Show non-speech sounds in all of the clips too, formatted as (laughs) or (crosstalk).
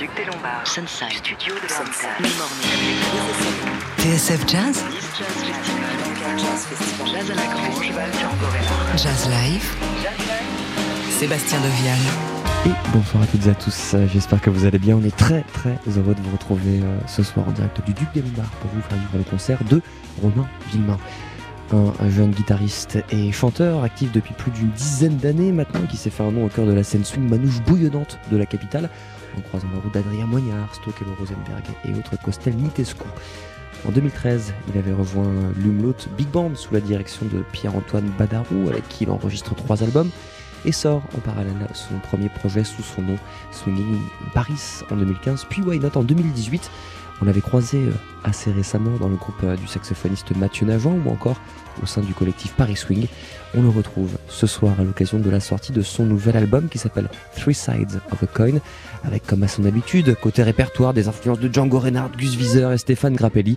Duc des Lombards. Sunside. Studio de Sunside. TSF Jazz. Jazz à la Grange. Jazz Live. Sébastien Devial. Et bonsoir à toutes et à tous, j'espère que vous allez bien. On est très très heureux de vous retrouver euh, ce soir en direct du Duc des Lombards pour vous faire vivre le concert de Romain Villemain. Un, un jeune guitariste et chanteur actif depuis plus d'une dizaine d'années maintenant qui s'est fait un nom au cœur de la scène swing manouche bouillonnante de la capitale en croisant la route d'Adrien Moignard, Stokelo Rosenberg et autres Costel Nitescu. En 2013, il avait rejoint l'Umlaut Big Band sous la direction de Pierre-Antoine Badarou avec qui il enregistre trois albums et sort en parallèle son premier projet sous son nom Swinging in Paris en 2015, puis Why Not en 2018. On l'avait croisé euh, assez récemment dans le groupe euh, du saxophoniste Mathieu Navant ou encore au sein du collectif Paris Swing. On le retrouve ce soir à l'occasion de la sortie de son nouvel album qui s'appelle Three Sides of a Coin, avec comme à son habitude, côté répertoire, des influences de Django Reinhardt, Gus Wieser et Stéphane Grappelli.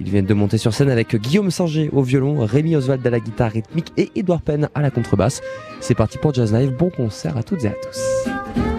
Ils viennent de monter sur scène avec Guillaume Singer au violon, Rémi Oswald à la guitare rythmique et Edouard Penn à la contrebasse. C'est parti pour Jazz Live, bon concert à toutes et à tous.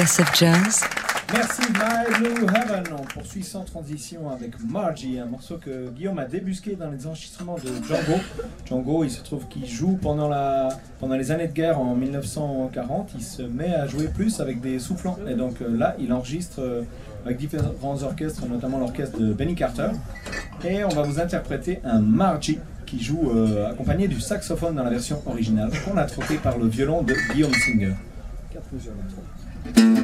TSF Jazz. Merci My Blue Heaven. On poursuit sans transition avec Margie, un morceau que Guillaume a débusqué dans les enregistrements de Django. Django, il se trouve qu'il joue pendant, la, pendant les années de guerre en 1940. Il se met à jouer plus avec des soufflants. Et donc euh, là, il enregistre euh, avec différents orchestres, notamment l'orchestre de Benny Carter. Et on va vous interpréter un Margie qui joue euh, accompagné du saxophone dans la version originale, qu'on a troqué par le violon de Guillaume Singer. Thank you.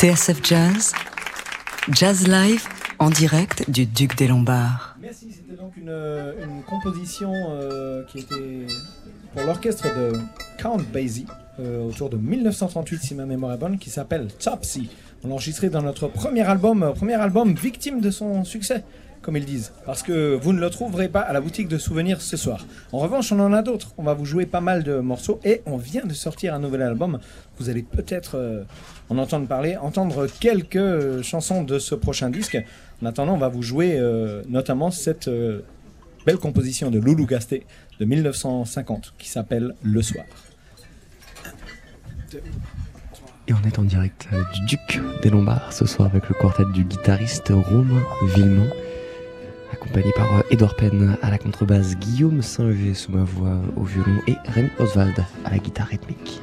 TSF Jazz, Jazz Live en direct du Duc des Lombards. Merci, c'était donc une, une composition euh, qui était pour l'orchestre de Count Basie euh, autour de 1938 si ma mémoire est bonne, qui s'appelle Topsy. On l'a enregistré dans notre premier album, euh, premier album victime de son succès, comme ils disent, parce que vous ne le trouverez pas à la boutique de souvenirs ce soir. En revanche, on en a d'autres. On va vous jouer pas mal de morceaux et on vient de sortir un nouvel album. Vous allez peut-être euh, en entendre parler, entendre quelques chansons de ce prochain disque. En attendant, on va vous jouer euh, notamment cette euh, belle composition de Loulou Gasté de 1950 qui s'appelle Le Soir. Et on est en direct du Duc des Lombards ce soir avec le quartet du guitariste Romain Villemont, accompagné par euh, Edouard Penn à la contrebasse, Guillaume Singer sous ma voix au violon et Rémi Oswald à la guitare rythmique.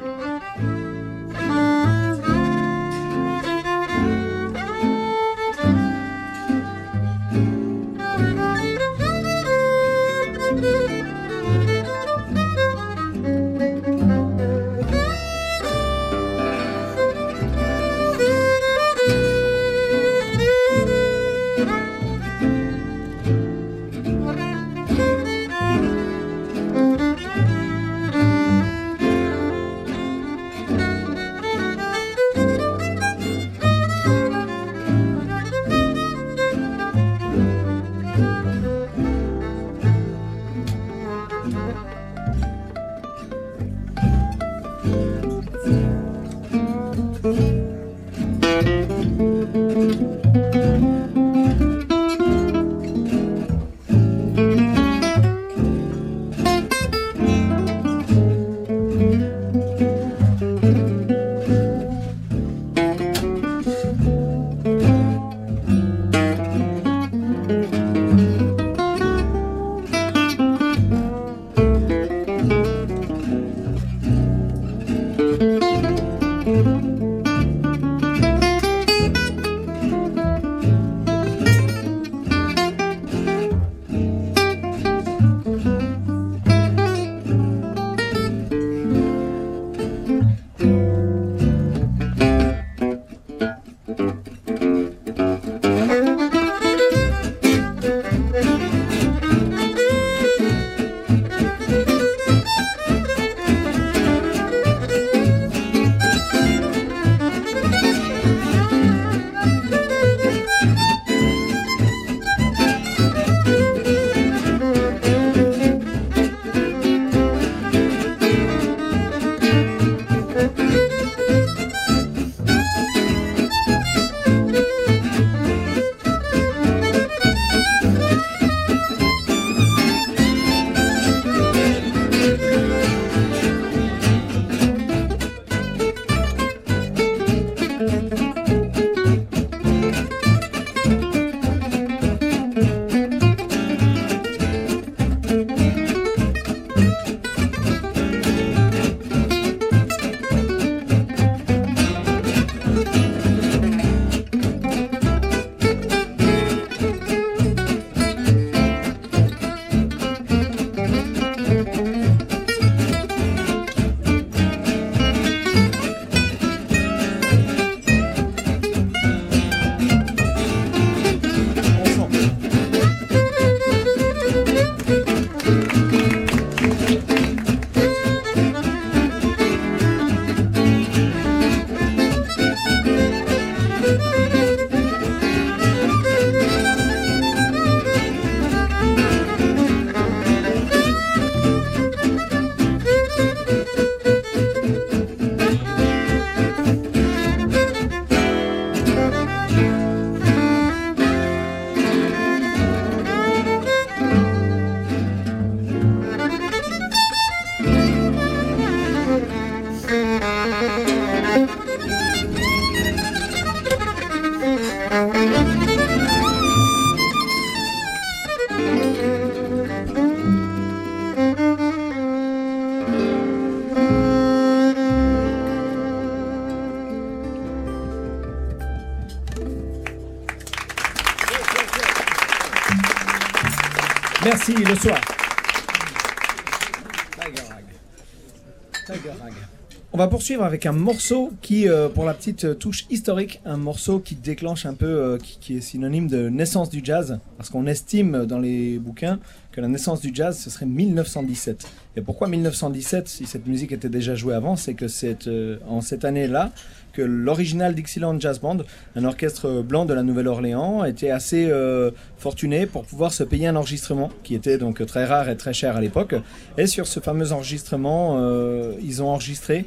On va poursuivre avec un morceau qui, euh, pour la petite euh, touche historique, un morceau qui déclenche un peu, euh, qui, qui est synonyme de naissance du jazz, parce qu'on estime dans les bouquins que la naissance du jazz, ce serait 1917. Et pourquoi 1917, si cette musique était déjà jouée avant, c'est que c'est euh, en cette année-là que l'original Dixieland Jazz Band, un orchestre blanc de la Nouvelle-Orléans, était assez euh, fortuné pour pouvoir se payer un enregistrement, qui était donc très rare et très cher à l'époque. Et sur ce fameux enregistrement, euh, ils ont enregistré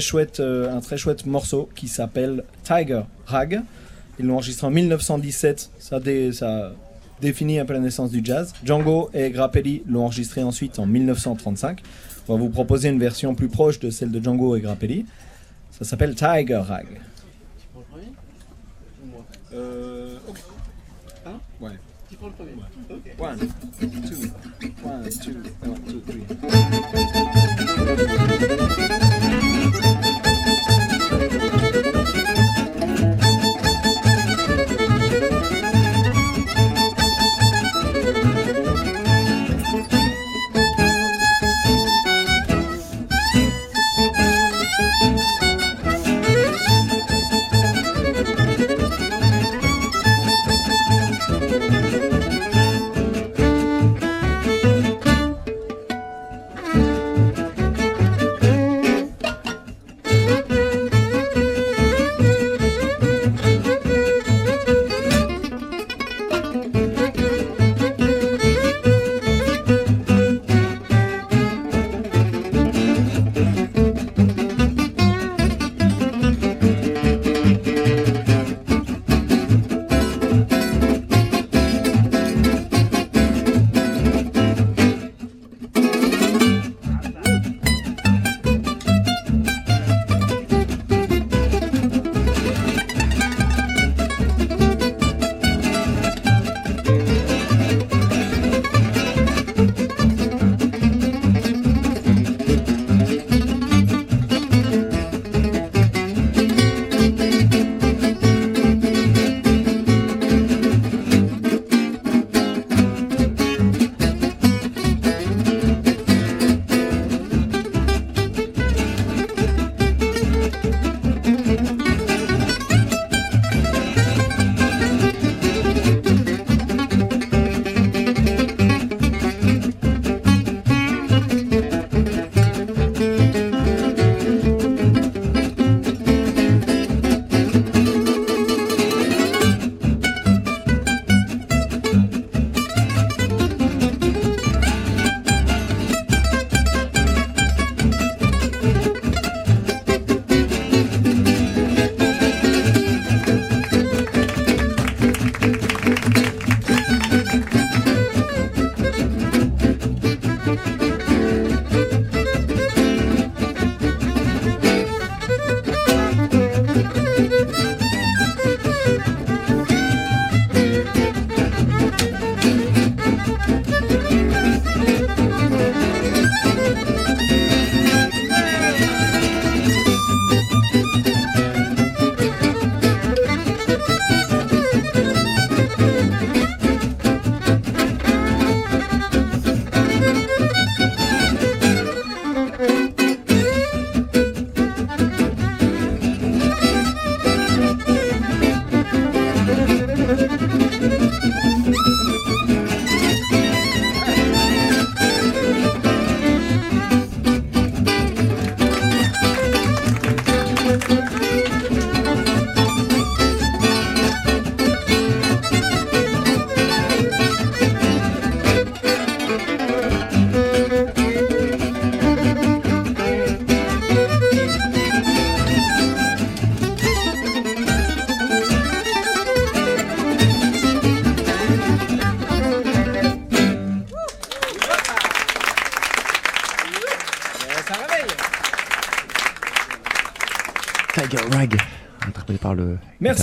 chouette, un très chouette morceau qui s'appelle Tiger Rag. Ils l'ont enregistré en 1917. Ça, ça définit un peu la naissance du jazz. Django et Grappelli l'ont enregistré ensuite en 1935. On va vous proposer une version plus proche de celle de Django et Grappelli. Ça s'appelle Tiger Rag. Euh, ok. Hein Ouais. One, two, one, two, one, two, three.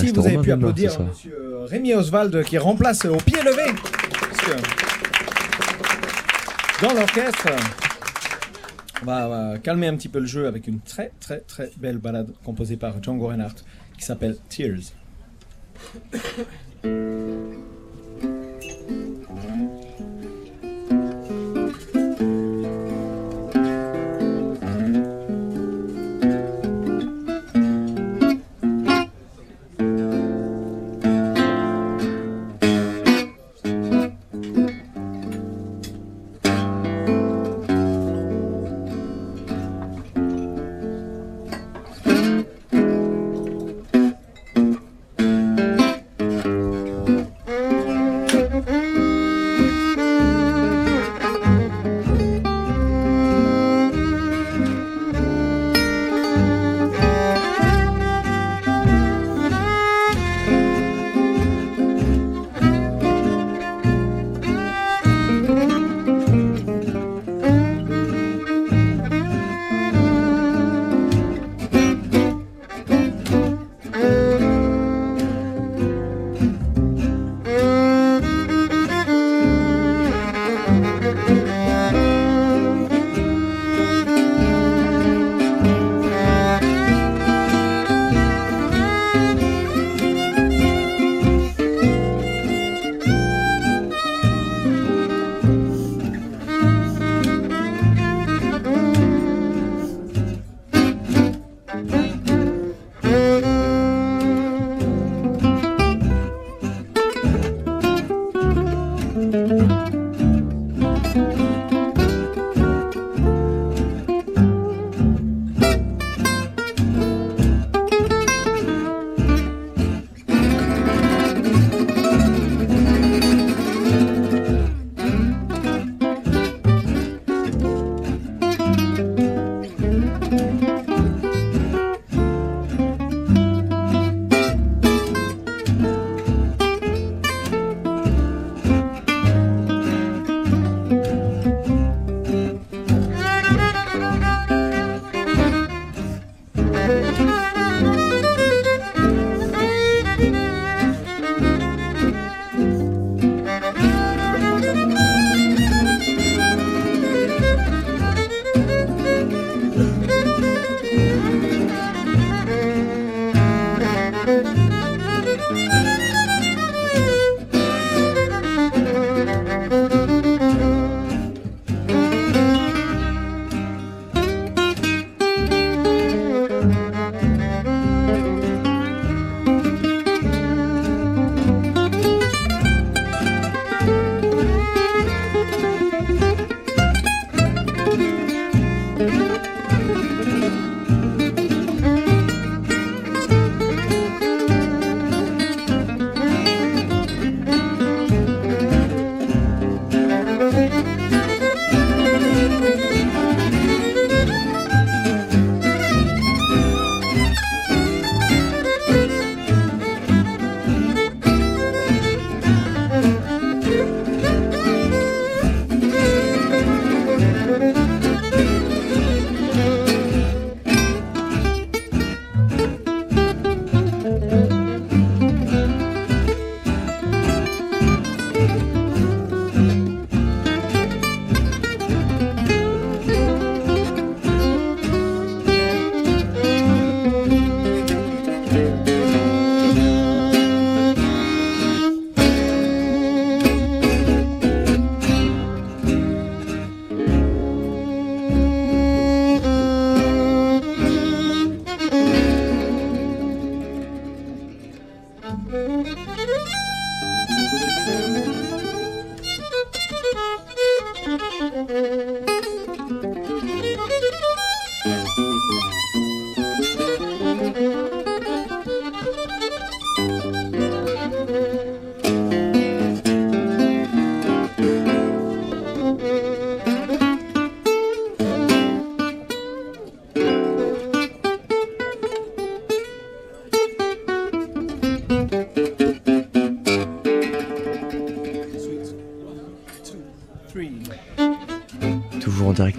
Merci, vous avez pu applaudir monsieur euh, Rémi Oswald qui remplace au pied levé. Dans l'orchestre, on va, on va calmer un petit peu le jeu avec une très très très belle balade composée par Django Reinhardt qui s'appelle Tears.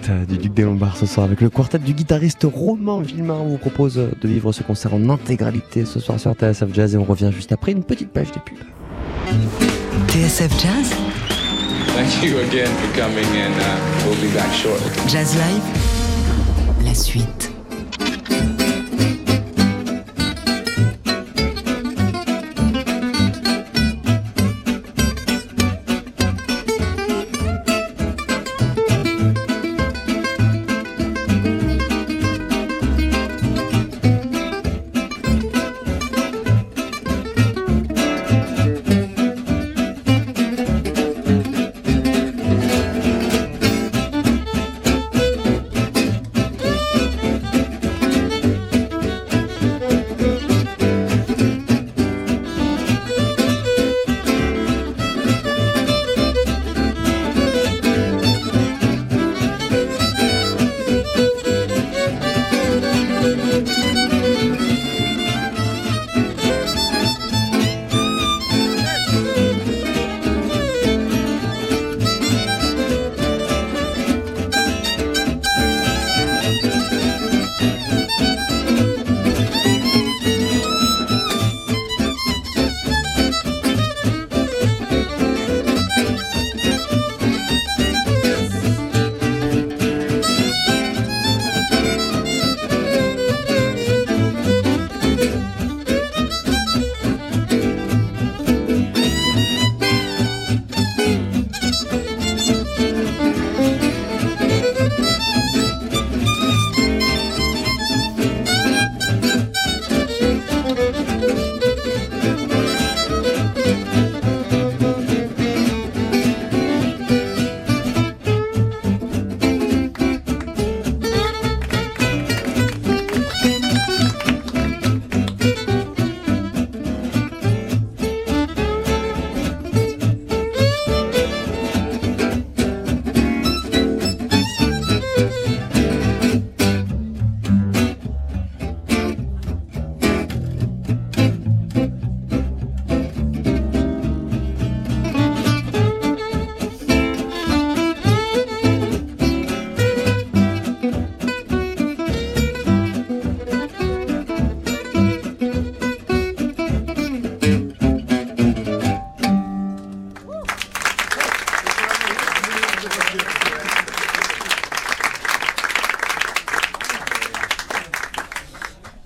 Direct euh, du Duc des Lombards ce soir avec le quartet du guitariste Romain Villemain. On vous propose euh, de vivre ce concert en intégralité ce soir sur TSF Jazz et on revient juste après une petite page des pubs. TSF Jazz, Thank you again for coming, and uh, we'll be back shortly. Jazz Live, la suite.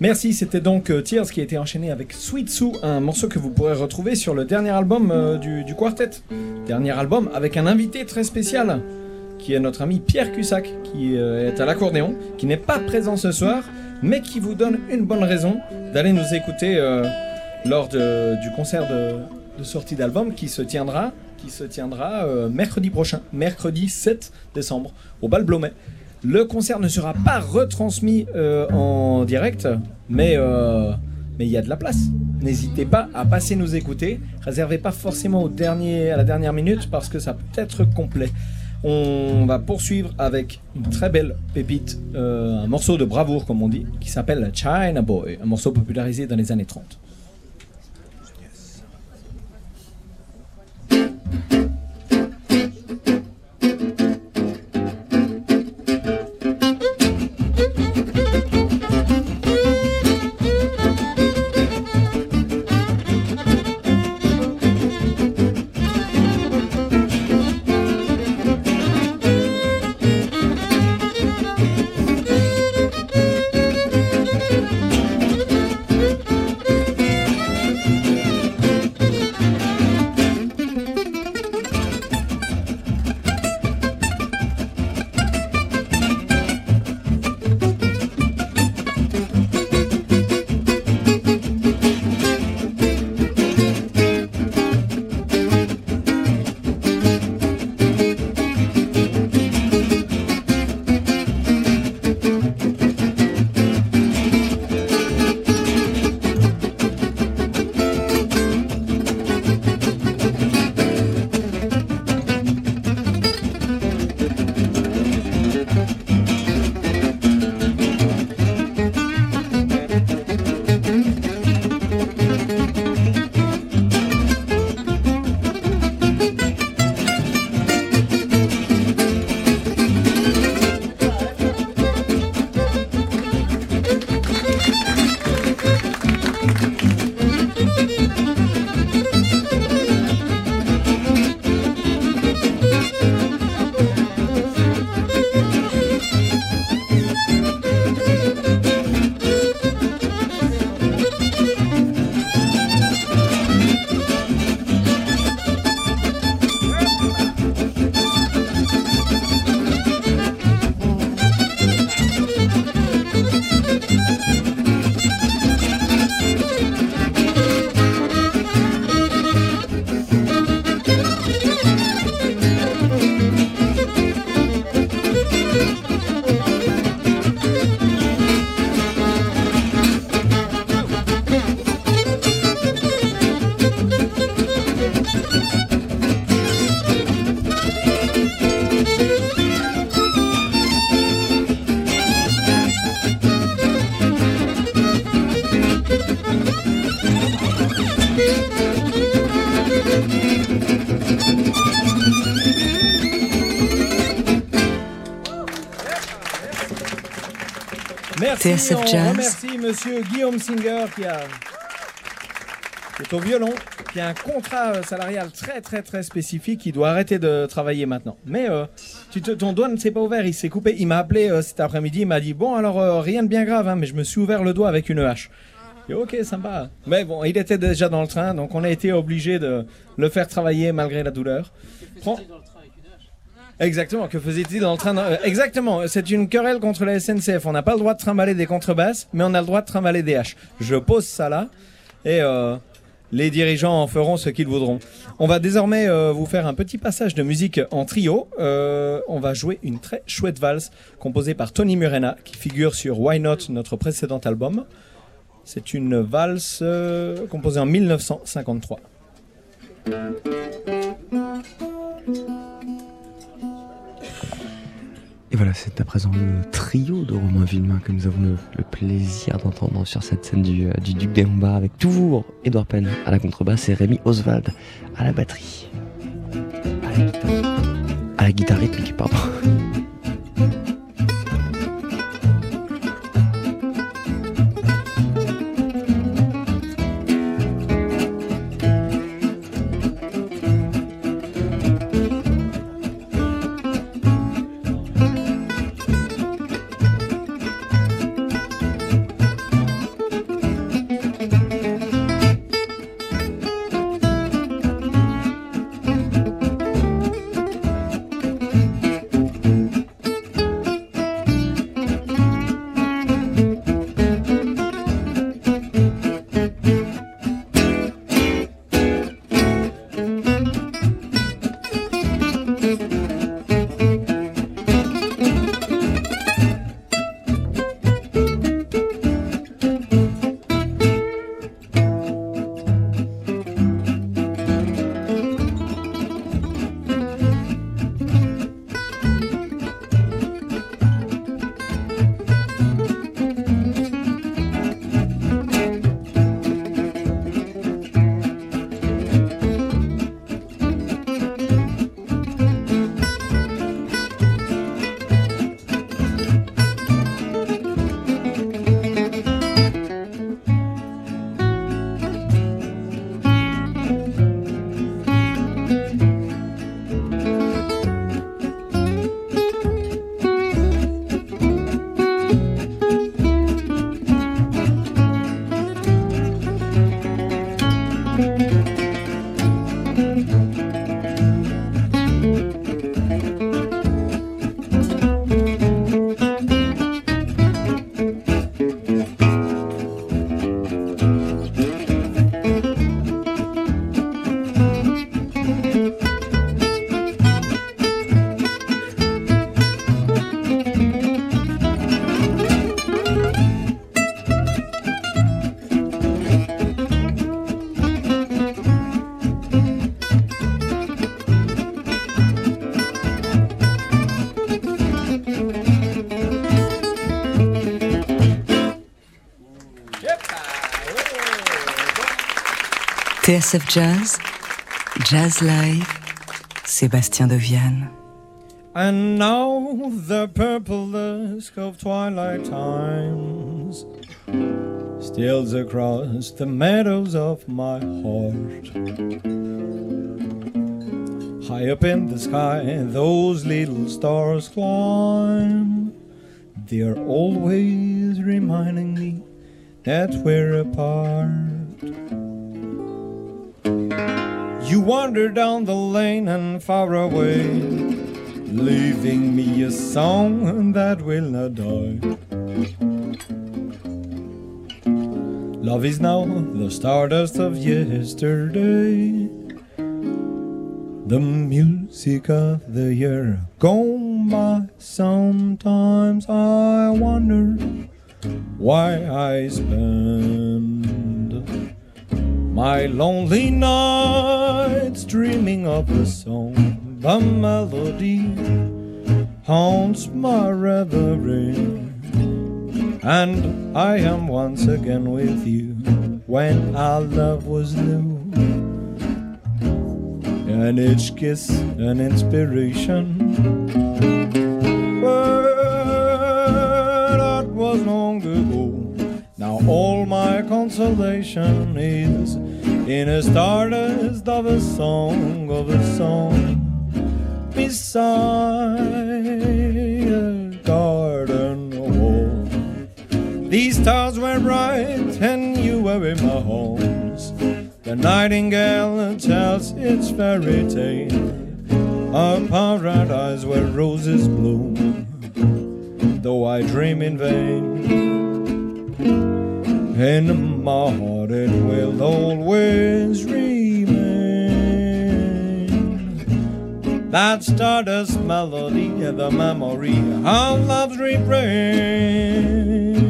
Merci, c'était donc euh, Tears qui a été enchaîné avec Sweet Sue, un morceau que vous pourrez retrouver sur le dernier album euh, du, du quartet. Dernier album avec un invité très spécial, qui est notre ami Pierre Cussac, qui euh, est à l'accordéon, qui n'est pas présent ce soir, mais qui vous donne une bonne raison d'aller nous écouter lors du concert de, de sortie d'album qui se tiendra, qui se tiendra mercredi prochain, mercredi 7 décembre, au Bal Blomet. Le concert ne sera pas retransmis euh, en direct, mais euh, mais il y a de la place. N'hésitez pas à passer nous écouter. Réservez pas forcément au dernier, à la dernière minute parce que ça peut être complet. On va poursuivre avec une très belle pépite, euh, un morceau de bravoure comme on dit, qui s'appelle China Boy, un morceau popularisé dans les années 30. TSF on Jazz. remercie Monsieur Guillaume Singer qui a qui est au violon, qui a un contrat euh, salarial très très très spécifique, il doit arrêter de travailler maintenant. Mais euh, tu te- ton doigt ne s'est pas ouvert, il s'est coupé. Il m'a appelé euh, cet après-midi, il m'a dit bon alors euh, rien de bien grave, hein, mais je me suis ouvert le doigt avec une hache. Ok sympa. Mais bon, il était déjà dans le train, donc on a été obligé de le faire travailler malgré la douleur. Prends- Exactement, que faisait-il dans le train euh, Exactement, c'est une querelle contre la SNCF. On n'a pas le droit de trimballer des contrebasses, mais on a le droit de trimballer des haches. Je pose ça là, et euh, les dirigeants en feront ce qu'ils voudront. On va désormais euh, vous faire un petit passage de musique en trio. Euh, on va jouer une très chouette valse composée par Tony Murena, qui figure sur Why Not, notre précédent album. C'est une valse composée en 1953. Et voilà, c'est à présent le trio de Romain Villemain que nous avons le, plaisir d'entendre sur cette scène du, euh, du Duc des Lombards avec toujours Edouard Penn à la contrebasse et Rémi Oswald à la batterie. À la guitare, à la guitare rythmique, pardon. TSF Jazz, Jazz Live, Sébastien Deviane. And now the purple dusk of twilight times steals across the meadows of my heart. High up in the sky, those little stars climb. They're always reminding me that we're apart. Wander down the lane and far away, leaving me a song that will not die. Love is now the stardust of yesterday, the music of the year gone by. Sometimes I wonder why I spend my lonely nights dreaming of the song, the melody haunts my reverie. And I am once again with you when our love was new. And each kiss an inspiration. That was long ago. Now all my consolation is in a stardust of a song of a song beside a garden wall. These stars were bright and you were in my homes. The nightingale tells its fairy tale, a paradise where roses bloom. Though I dream in vain. In my heart it will always remain. That stardust melody, the memory of love's refrain.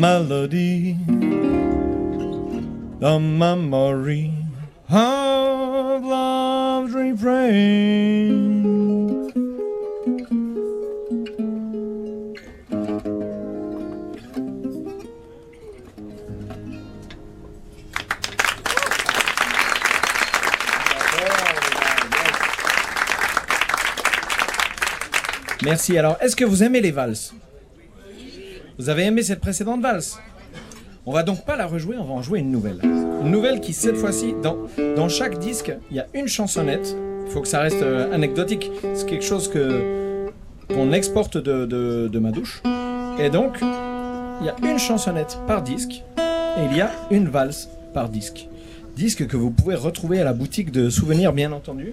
Melody, the memory of love's refrain. Merci. Alors, est-ce que vous aimez les valses? Vous avez aimé cette précédente valse? On va donc pas la rejouer, on va en jouer une nouvelle. Une nouvelle qui, cette fois-ci, dans, dans chaque disque, il y a une chansonnette. Il faut que ça reste euh, anecdotique. C'est quelque chose que qu'on exporte de, de, de ma douche. Et donc, il y a une chansonnette par disque et il y a une valse par disque. Disque que vous pouvez retrouver à la boutique de souvenirs, bien entendu.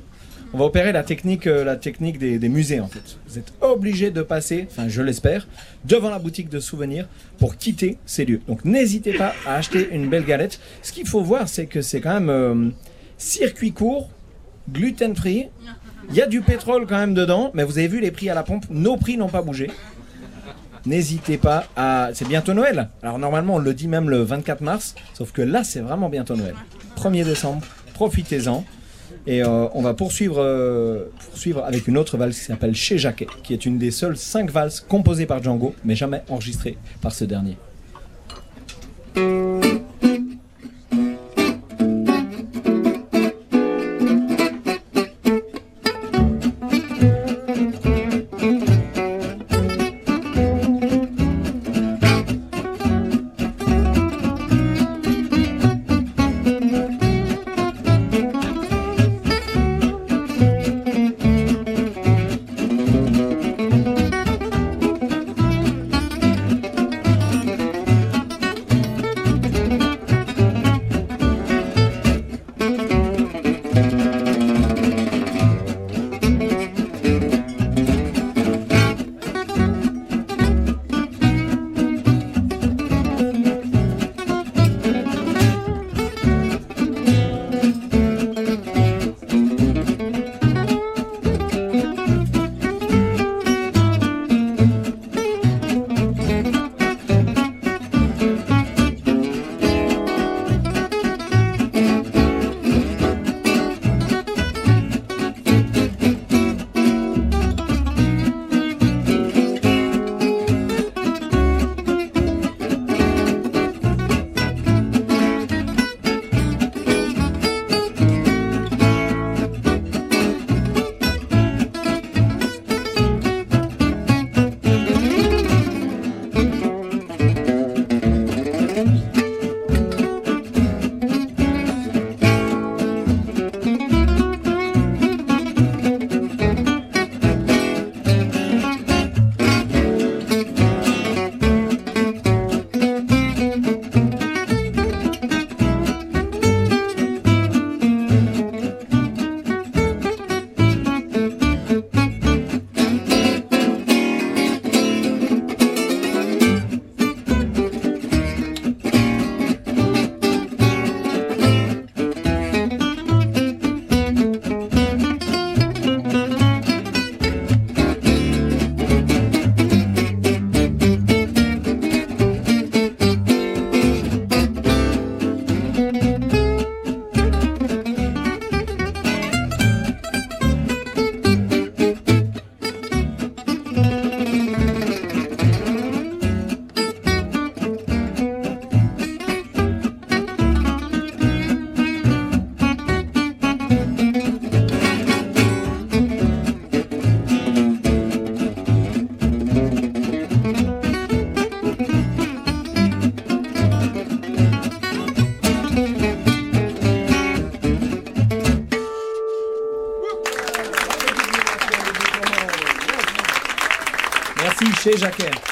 On va opérer la technique, euh, la technique des, musées en fait. Vous êtes obligé de passer, enfin je l'espère, devant la boutique de souvenirs pour quitter ces lieux. Donc n'hésitez pas à acheter une belle galette. Ce qu'il faut voir, c'est que c'est quand même euh, circuit court, gluten free. Il y a du pétrole quand même dedans, mais vous avez vu les prix à la pompe. Nos prix n'ont pas bougé. N'hésitez pas à. C'est bientôt Noël. Alors normalement on le dit même le 24 mars, sauf que là c'est vraiment bientôt Noël. 1er décembre, profitez-en. Et euh, on va poursuivre, euh, poursuivre avec une autre valse qui s'appelle Chez Jacquet, qui est une des seules cinq valses composées par Django, mais jamais enregistrées par ce dernier. Merci chez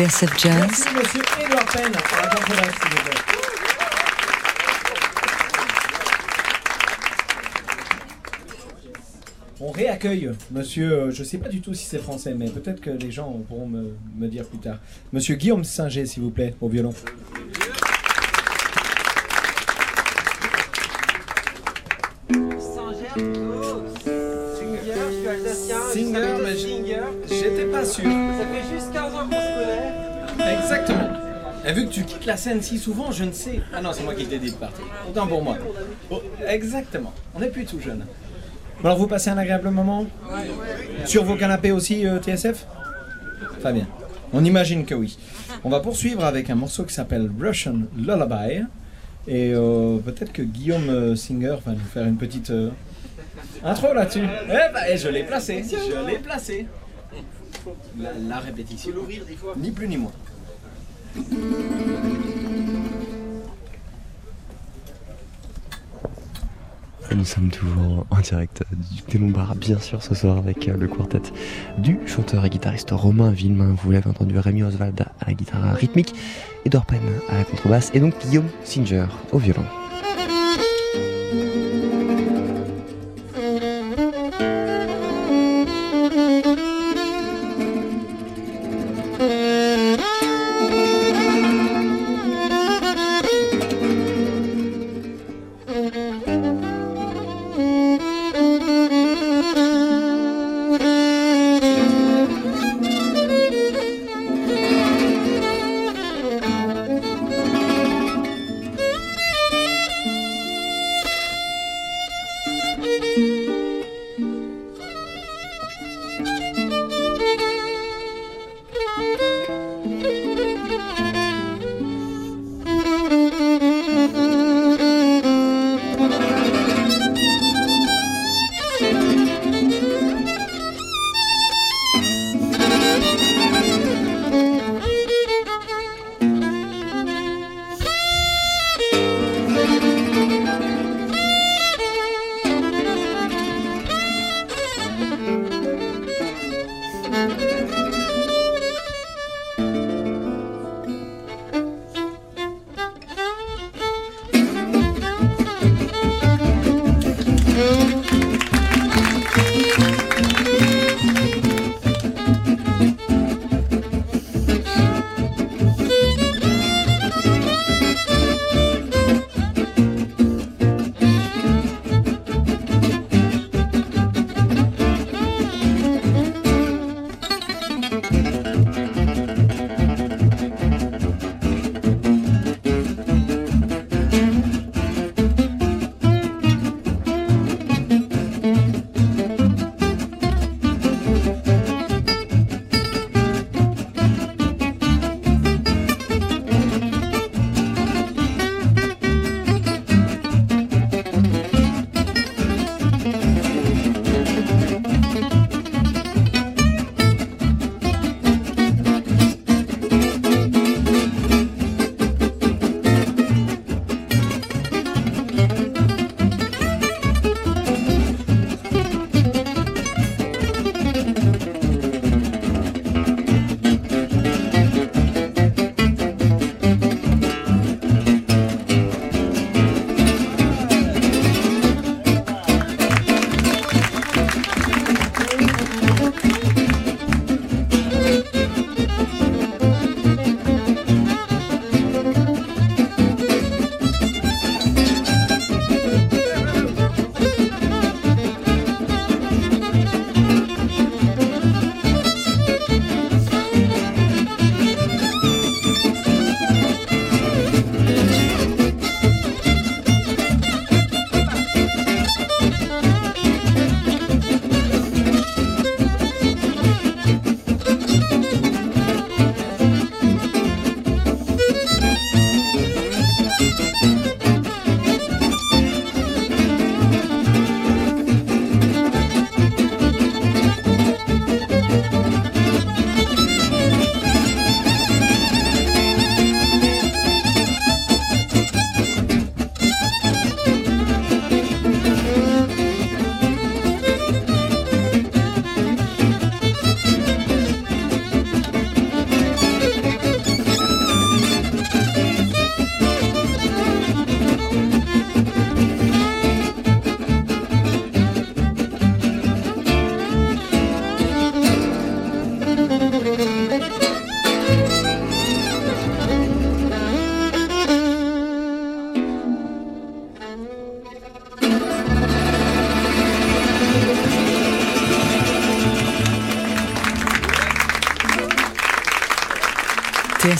Merci. On réaccueille monsieur, euh, je sais pas du tout si c'est français, mais peut-être que les gens pourront me, me dire plus tard. Monsieur Guillaume Singer, s'il vous plaît, au violon. Exactement. Et vu que tu quittes la scène si souvent, je ne sais. Ah non, c'est moi qui t'ai dit de partir. Autant pour moi. Oh, exactement. On n'est plus tout jeune. Alors, vous passez un agréable moment? Sur vos canapés aussi, euh, TSF Très bien. On imagine que oui. On va poursuivre avec un morceau qui s'appelle Russian Lullaby. Et euh, peut-être que Guillaume euh, Singer va nous faire une petite euh, intro là-dessus. Eh ben, je l'ai placé. Je l'ai placé. La, la répétition. Ni plus ni moins. Nous sommes toujours en direct du Lombards, bien sûr, ce soir avec euh, le quartet du chanteur et guitariste Romain Villemain. Vous l'avez entendu, Rémi Oswald à la guitare rythmique, Edouard Penn à la contrebasse et donc Guillaume Singer au violon.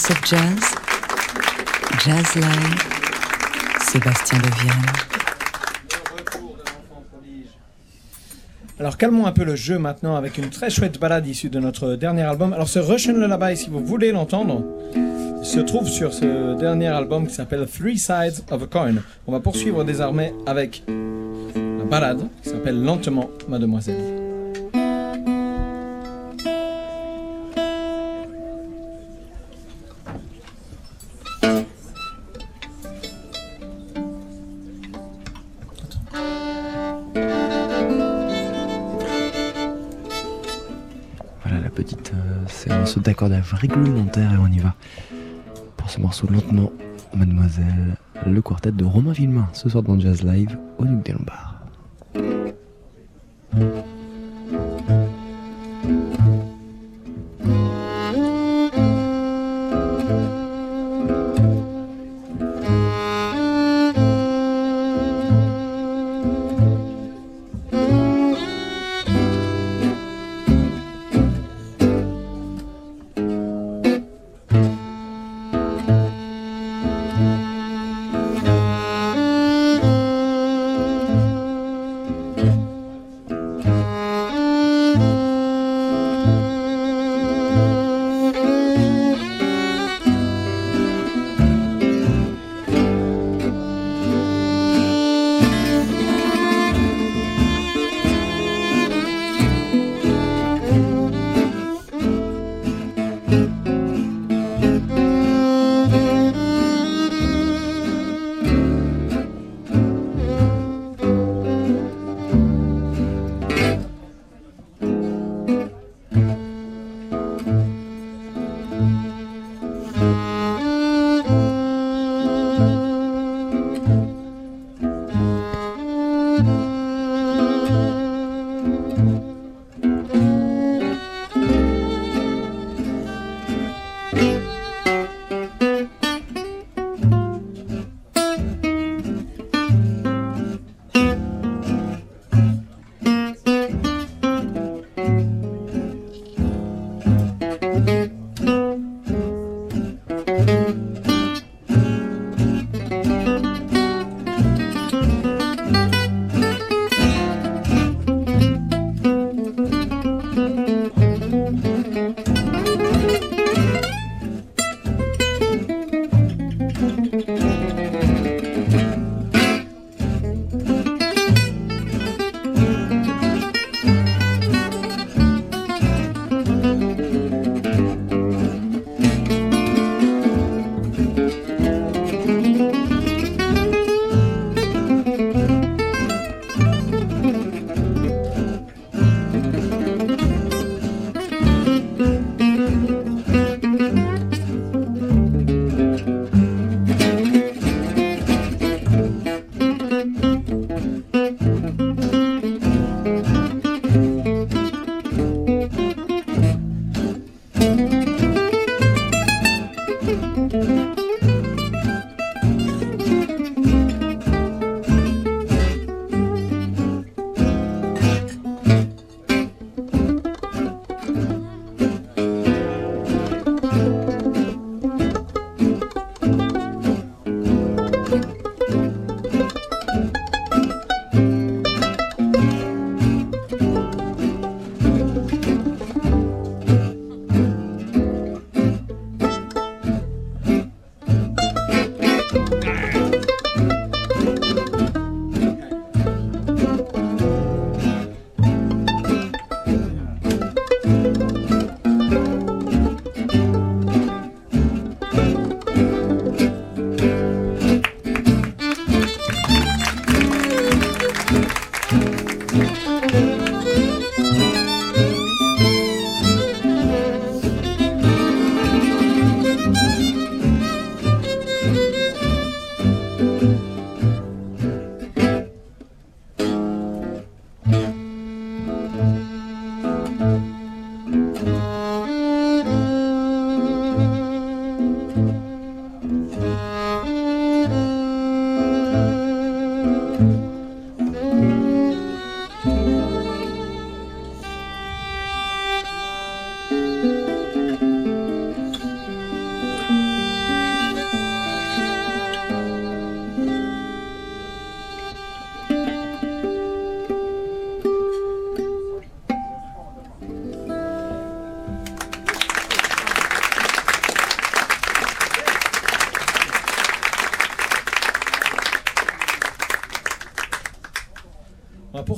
TSF Jazz, Jazz Sébastien Devienne. Alors calmons un peu le jeu maintenant avec une très chouette balade issue de notre dernier album. Alors ce Russian Lullaby, si vous voulez l'entendre, se trouve sur ce dernier album qui s'appelle Three Sides of a Coin. On va poursuivre désormais avec la balade qui s'appelle Lentement Mademoiselle. D'accordage réglementaire et on y va. Pour ce morceau lentement, Mademoiselle, le quartet de Romain Villemain, ce soir dans Jazz Live au Duc des Lombards.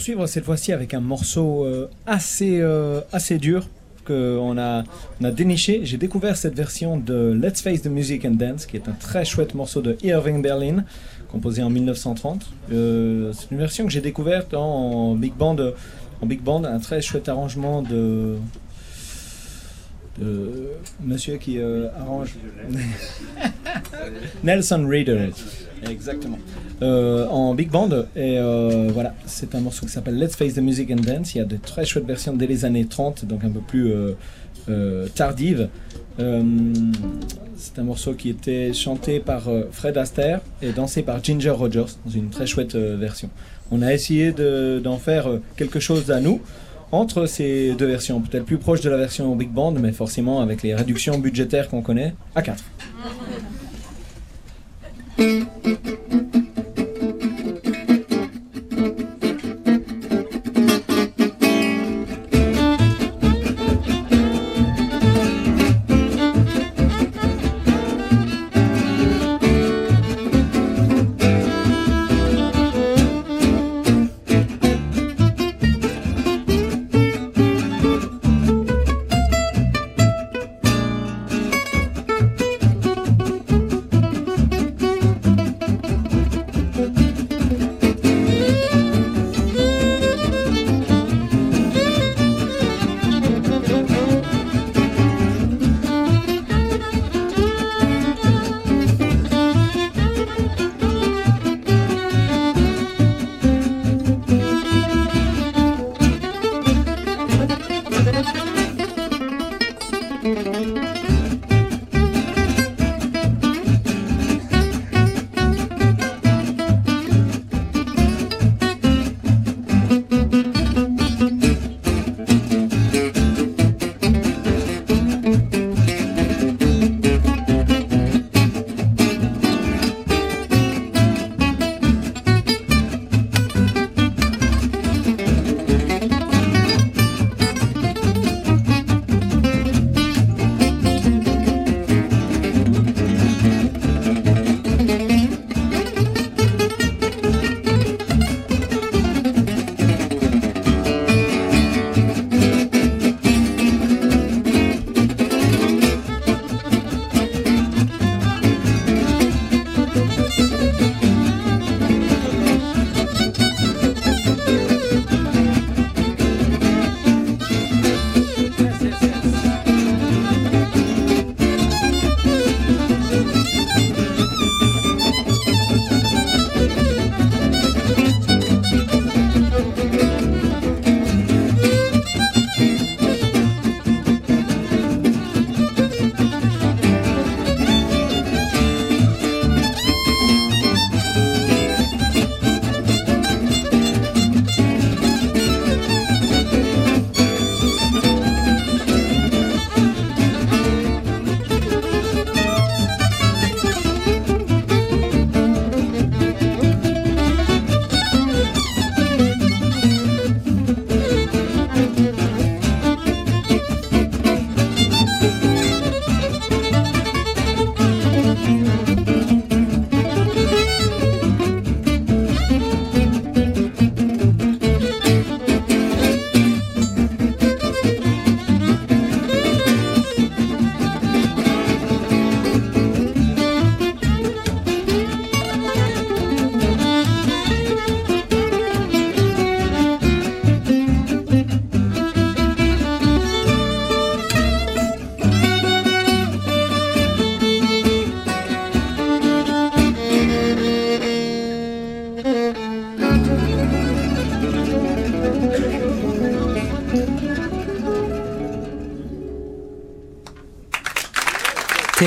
Poursuivre cette fois-ci avec un morceau euh, assez, euh, assez dur qu'on a, on a déniché. J'ai découvert cette version de Let's Face the Music and Dance, qui est un très chouette morceau de Irving Berlin, composé en 1930. Euh, c'est une version que j'ai découverte en big band, en big band, un très chouette arrangement de, de monsieur qui arrange. (laughs) Nelson Reader. Exactement. Euh, en big band. Et euh, voilà, c'est un morceau qui s'appelle Let's Face the Music and Dance. Il y a de très chouettes versions dès les années 30, donc un peu plus euh, euh, tardive. Euh, c'est un morceau qui était chanté par Fred Astaire et dansé par Ginger Rogers dans une très chouette version. On a essayé de- d'en faire quelque chose à nous entre ces deux versions, peut-être plus proche de la version big band, mais forcément avec les réductions budgétaires qu'on connaît, à 4. thank you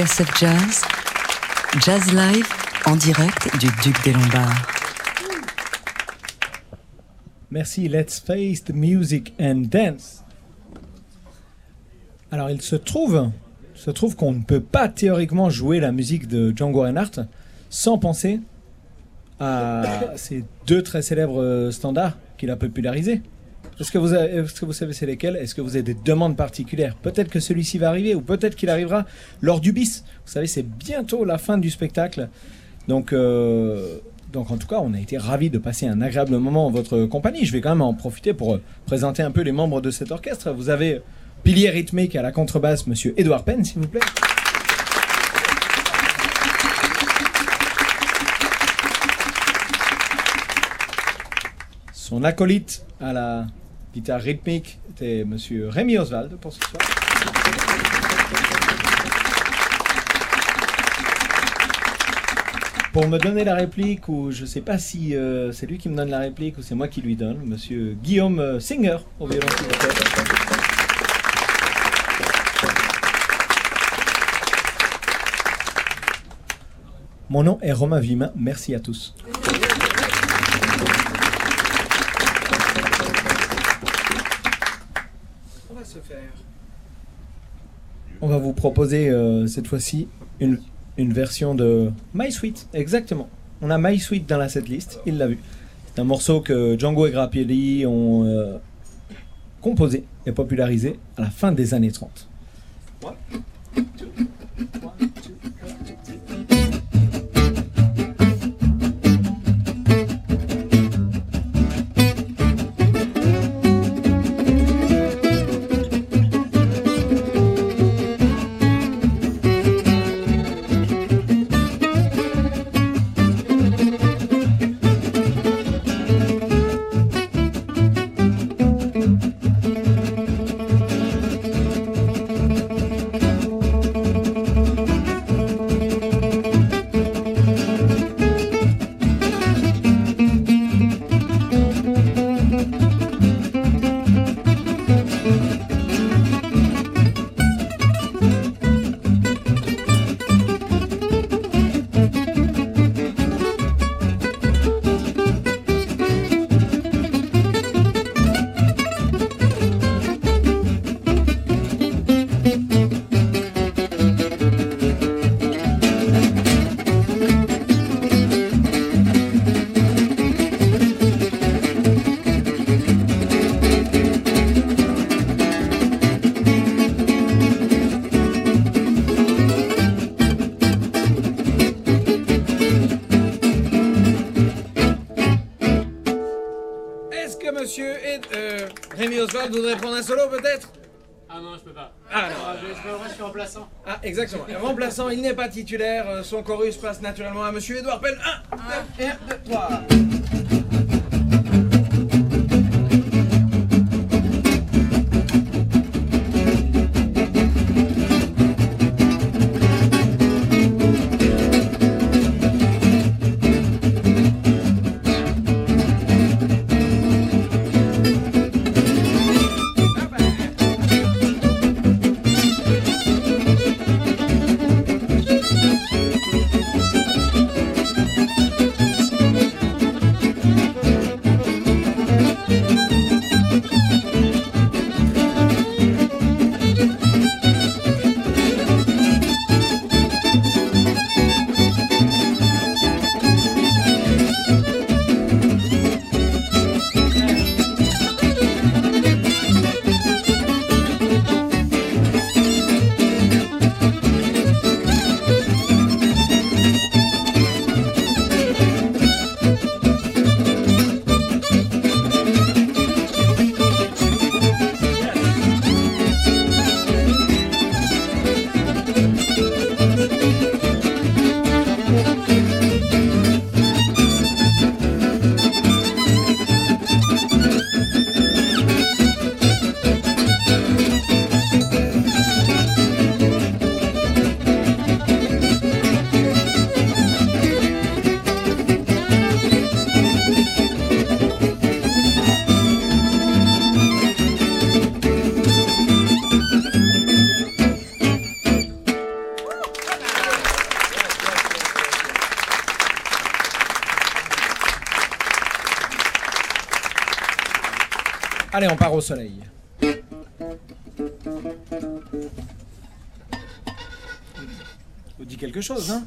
Jazz, Jazz Live en direct du Duc des Lombards. Merci, Let's Face the Music and Dance. Alors, il se trouve, se trouve qu'on ne peut pas théoriquement jouer la musique de Django Reinhardt sans penser à ces deux très célèbres standards qu'il a popularisés. Est-ce que, vous savez c'est lesquels? Est-ce que vous avez des demandes particulières? Peut-être que celui-ci va arriver ou peut-être qu'il arrivera lors du bis. Vous savez, c'est bientôt la fin du spectacle. Donc, euh, Donc en tout cas, on a été ravis de passer un agréable moment en votre compagnie. Je vais quand même en profiter pour euh, présenter un peu les membres de cet orchestre. Vous avez pilier rythmique à la contrebasse, Monsieur Edouard Penn, s'il vous plaît. Son acolyte à la guitare rythmique était Monsieur Rémi Oswald pour ce soir. Pour me donner la réplique, ou je ne sais pas si euh, c'est lui qui me donne la réplique ou c'est moi qui lui donne, Monsieur Guillaume euh, Singer au violon. Mon nom est Romain Vimin. Merci à tous. Proposer euh, cette fois-ci une, version de My Sweet. Exactement. On a My Sweet dans la setlist. Il l'a vu. C'est un morceau que Django et Grappelli ont euh, composé et popularisé à la fin des années 30. Oswald voudrait prendre un solo peut-être? Ah non, je peux pas. Ah non. Ah, je, je, je suis remplaçant. Ah exactement. Remplaçant, il n'est pas titulaire. euh, Son chorus passe naturellement à monsieur Edouard Penn. 1, 2, 1, 2, 3. On part au soleil. Vous dit quelque chose, hein?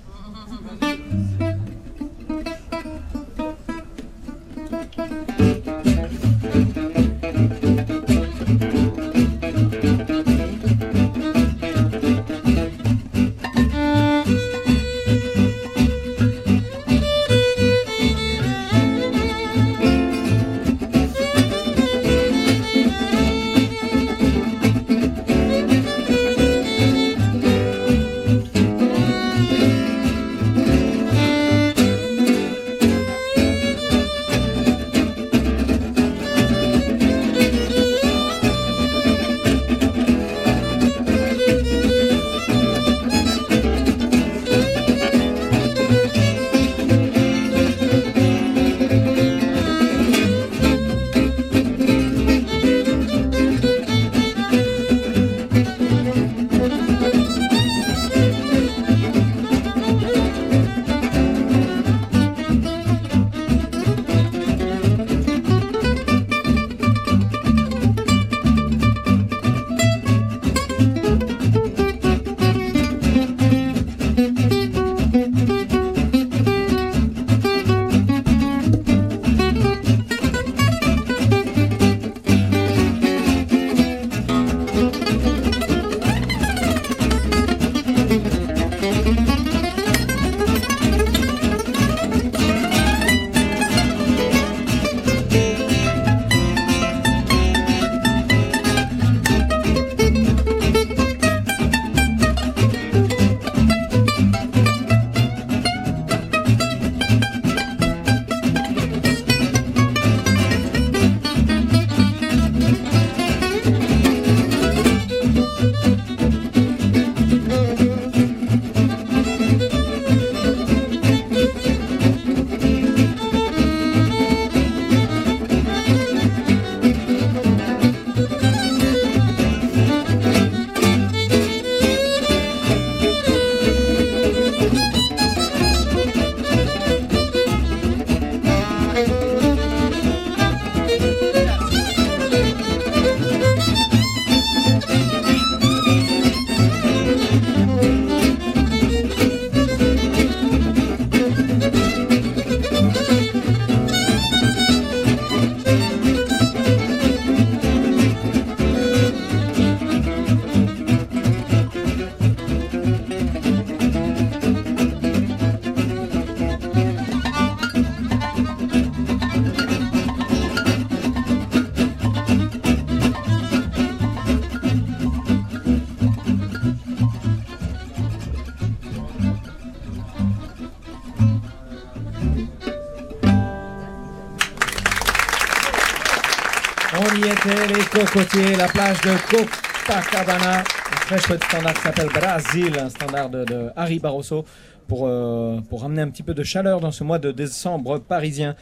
Cocotiers, la plage de Copacabana, un très chouette standard qui s'appelle Brasil, un standard de, Harry Barroso, pour, euh, pour amener un petit peu de chaleur dans ce mois de décembre parisien.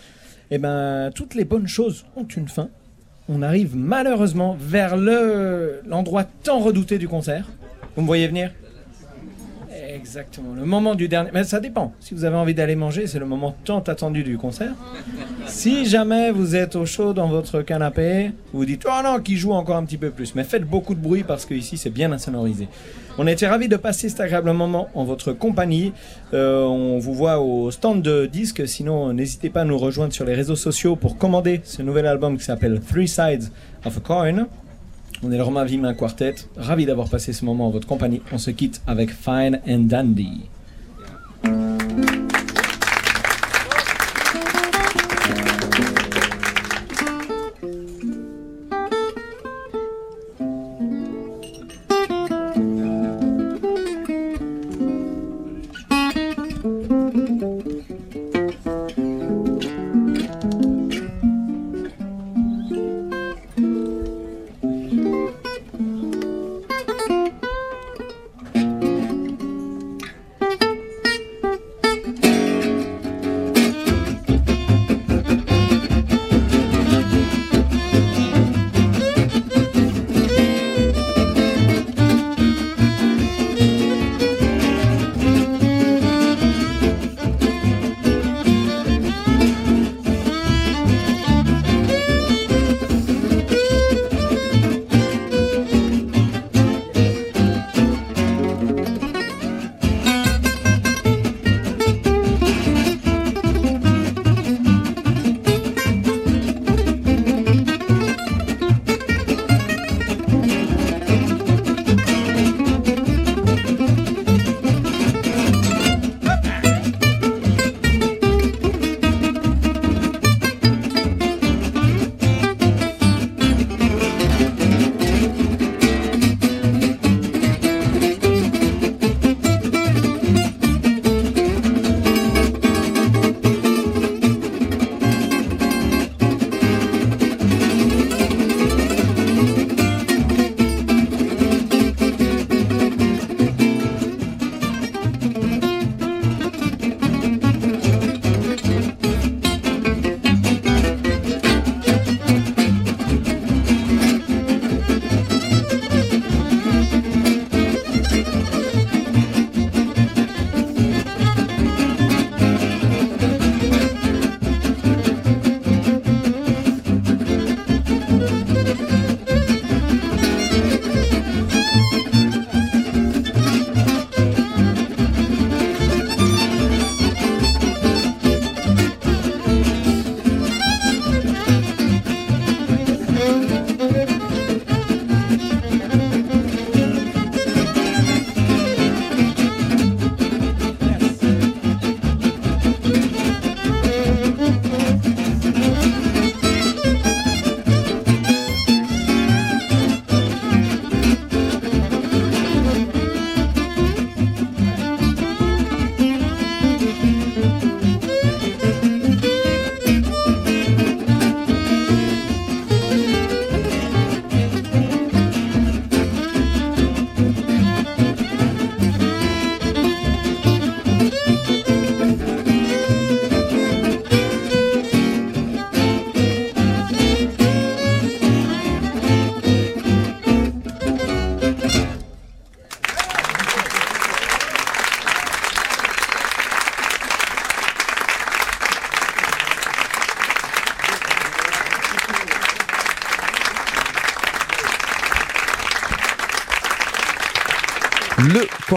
Eh ben, toutes les bonnes choses ont une fin. On arrive malheureusement vers le l'endroit tant redouté du concert. Vous me voyez venir? Exactement, le moment du dernier. Mais ça dépend. Si vous avez envie d'aller manger, c'est le moment tant attendu du concert. Si jamais vous êtes au chaud dans votre canapé, vous dites Oh non, qui joue encore un petit peu plus. Mais faites beaucoup de bruit parce que ici c'est bien insonorisé. On était ravis de passer cet agréable moment en votre compagnie. Euh, on vous voit au stand de disques. Sinon, n'hésitez pas à nous rejoindre sur les réseaux sociaux pour commander ce nouvel album qui s'appelle Three Sides of a Coin. On est le Romain Vimin Quartet. Ravi d'avoir passé ce moment en votre compagnie. On se quitte avec Fine and Dandy.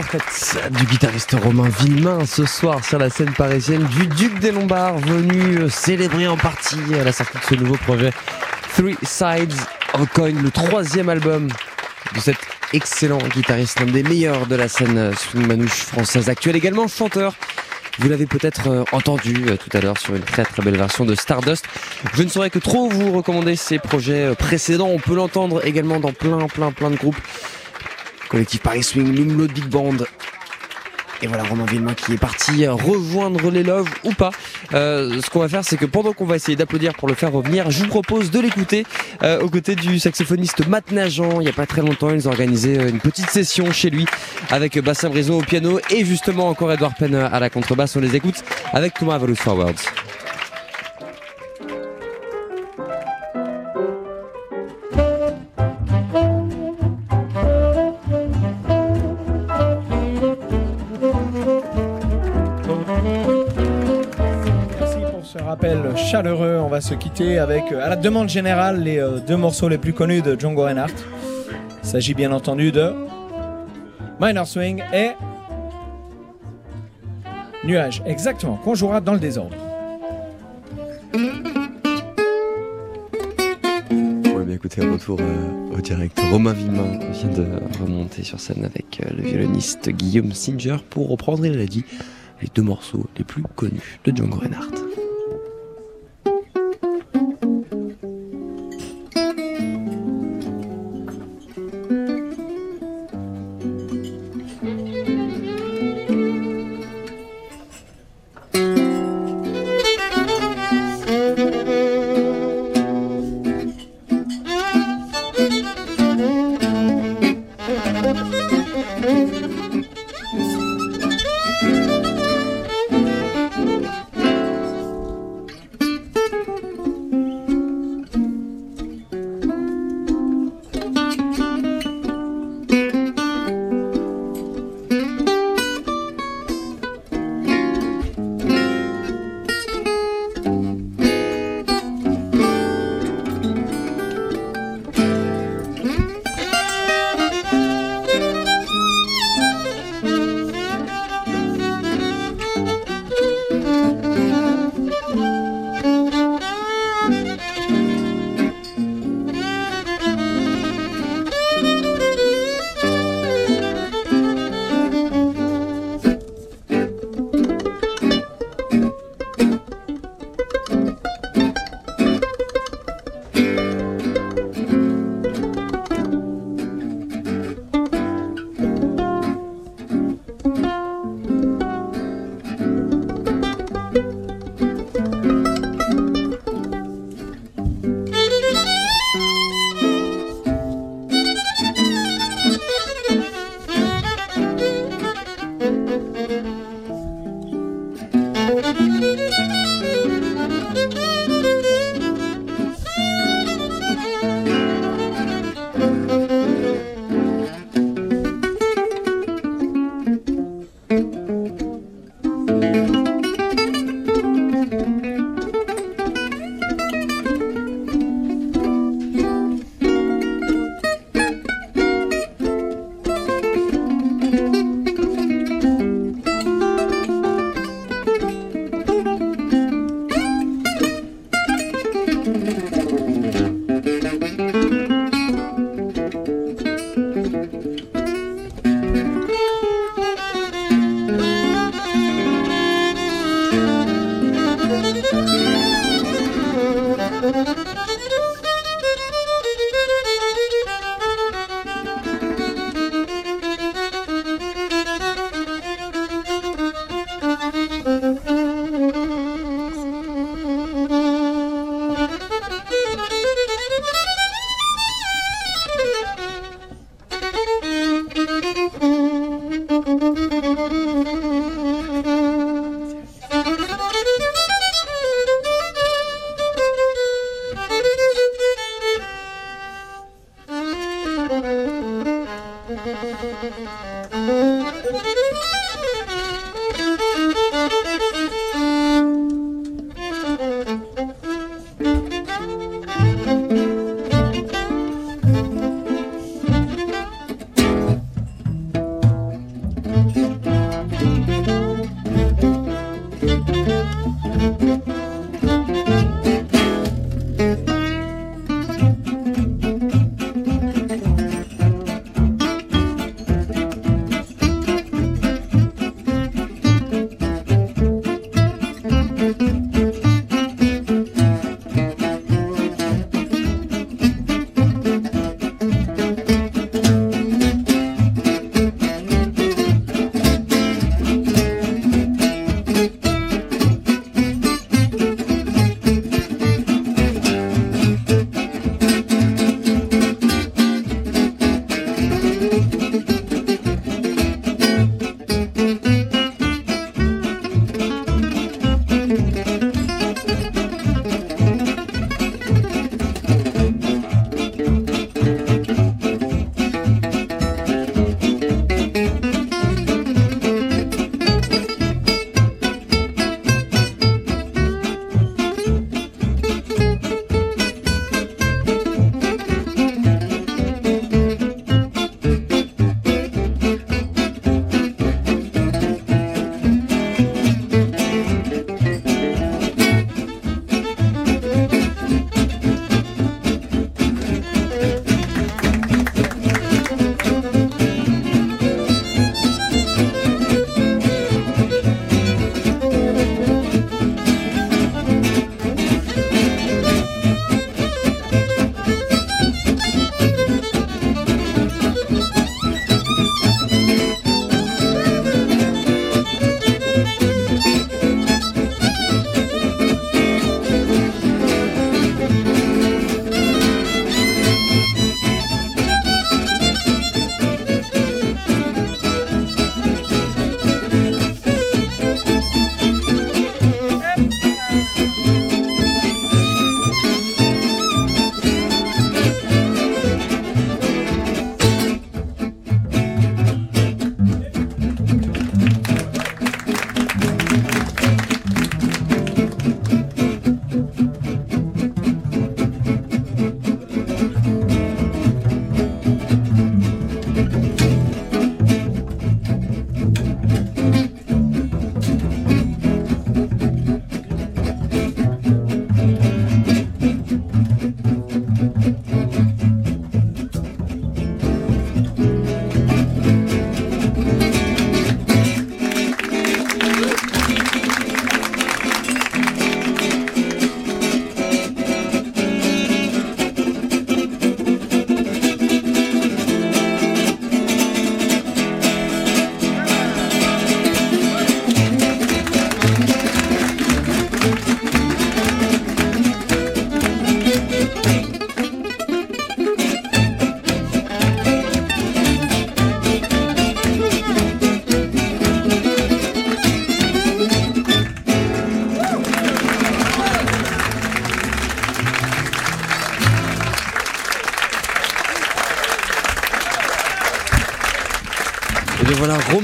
Quartet du guitariste Romain Villemain ce soir sur la scène parisienne du Duc des Lombards, venu célébrer en partie à la sortie de ce nouveau projet Three Sides of Coin, le troisième album de cet excellent guitariste, l'un des meilleurs de la scène swing manouche française actuelle, également chanteur. Vous l'avez peut-être euh, entendu euh, tout à l'heure sur une très très belle version de Stardust. Je ne saurais que trop vous recommander ses projets euh, précédents. On peut l'entendre également dans plein plein plein de groupes. Collectif Paris Swing, Lumlot Big Band, Et voilà Romain Villemain qui est parti rejoindre les loves ou pas. Euh, ce qu'on va faire, c'est que pendant qu'on va essayer d'applaudir pour le faire revenir, je vous propose de l'écouter euh, aux côtés du saxophoniste Matt Najan. Il n'y a pas très longtemps, ils ont organisé euh, une petite session chez lui avec Bassin Brison au piano et justement encore Edouard Penn à la contrebasse. On les écoute avec Thomas Avalous Forwards. Chaleureux. On va se quitter avec, euh, à la demande générale, les euh, deux morceaux les plus connus de Django Reinhardt. Il s'agit bien entendu de Minor Swing et Nuage, exactement, qu'on jouera dans le désordre. Ouais, bien écoutez, retour euh, au direct. Romain Villemain vient de remonter sur scène avec le violoniste Guillaume Singer pour reprendre, il l'a dit, les deux morceaux les plus connus de Django Reinhardt.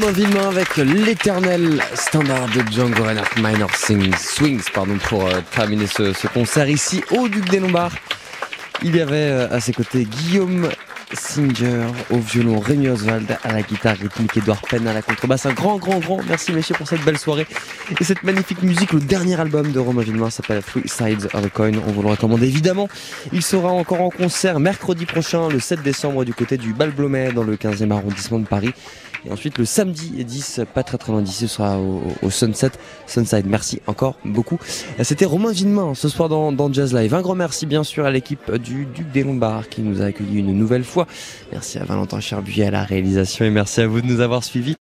Voilà Romain Villemain avec l'éternel standard de Django Reinhardt Minor Swings, Swings pardon, pour euh, terminer ce, ce concert ici au Duc des Lombards. Il y avait euh, à ses côtés Guillaume Singer au violon, Rémi Oswald à la guitare rythmique, Edouard Penn à la contrebasse. Un grand, grand, grand merci messieurs pour cette belle soirée et cette magnifique musique. Le dernier album de Romain Villemain s'appelle Three Sides of a Coin. On vous le recommande évidemment. Il sera encore en concert mercredi prochain, le 7 décembre, du côté du Bal Blomet dans le 15e arrondissement de Paris. Et ensuite, le samedi 10, pas très très loin d'ici, ce sera au, au Sunset, Sunside. Merci encore beaucoup. C'était Romain Villemain ce soir dans, dans Jazz Live. Un grand merci bien sûr à l'équipe du Duc des Lombards qui nous a accueillis une nouvelle fois. Merci à Valentin Cherbuy à la réalisation et merci à vous de nous avoir suivis.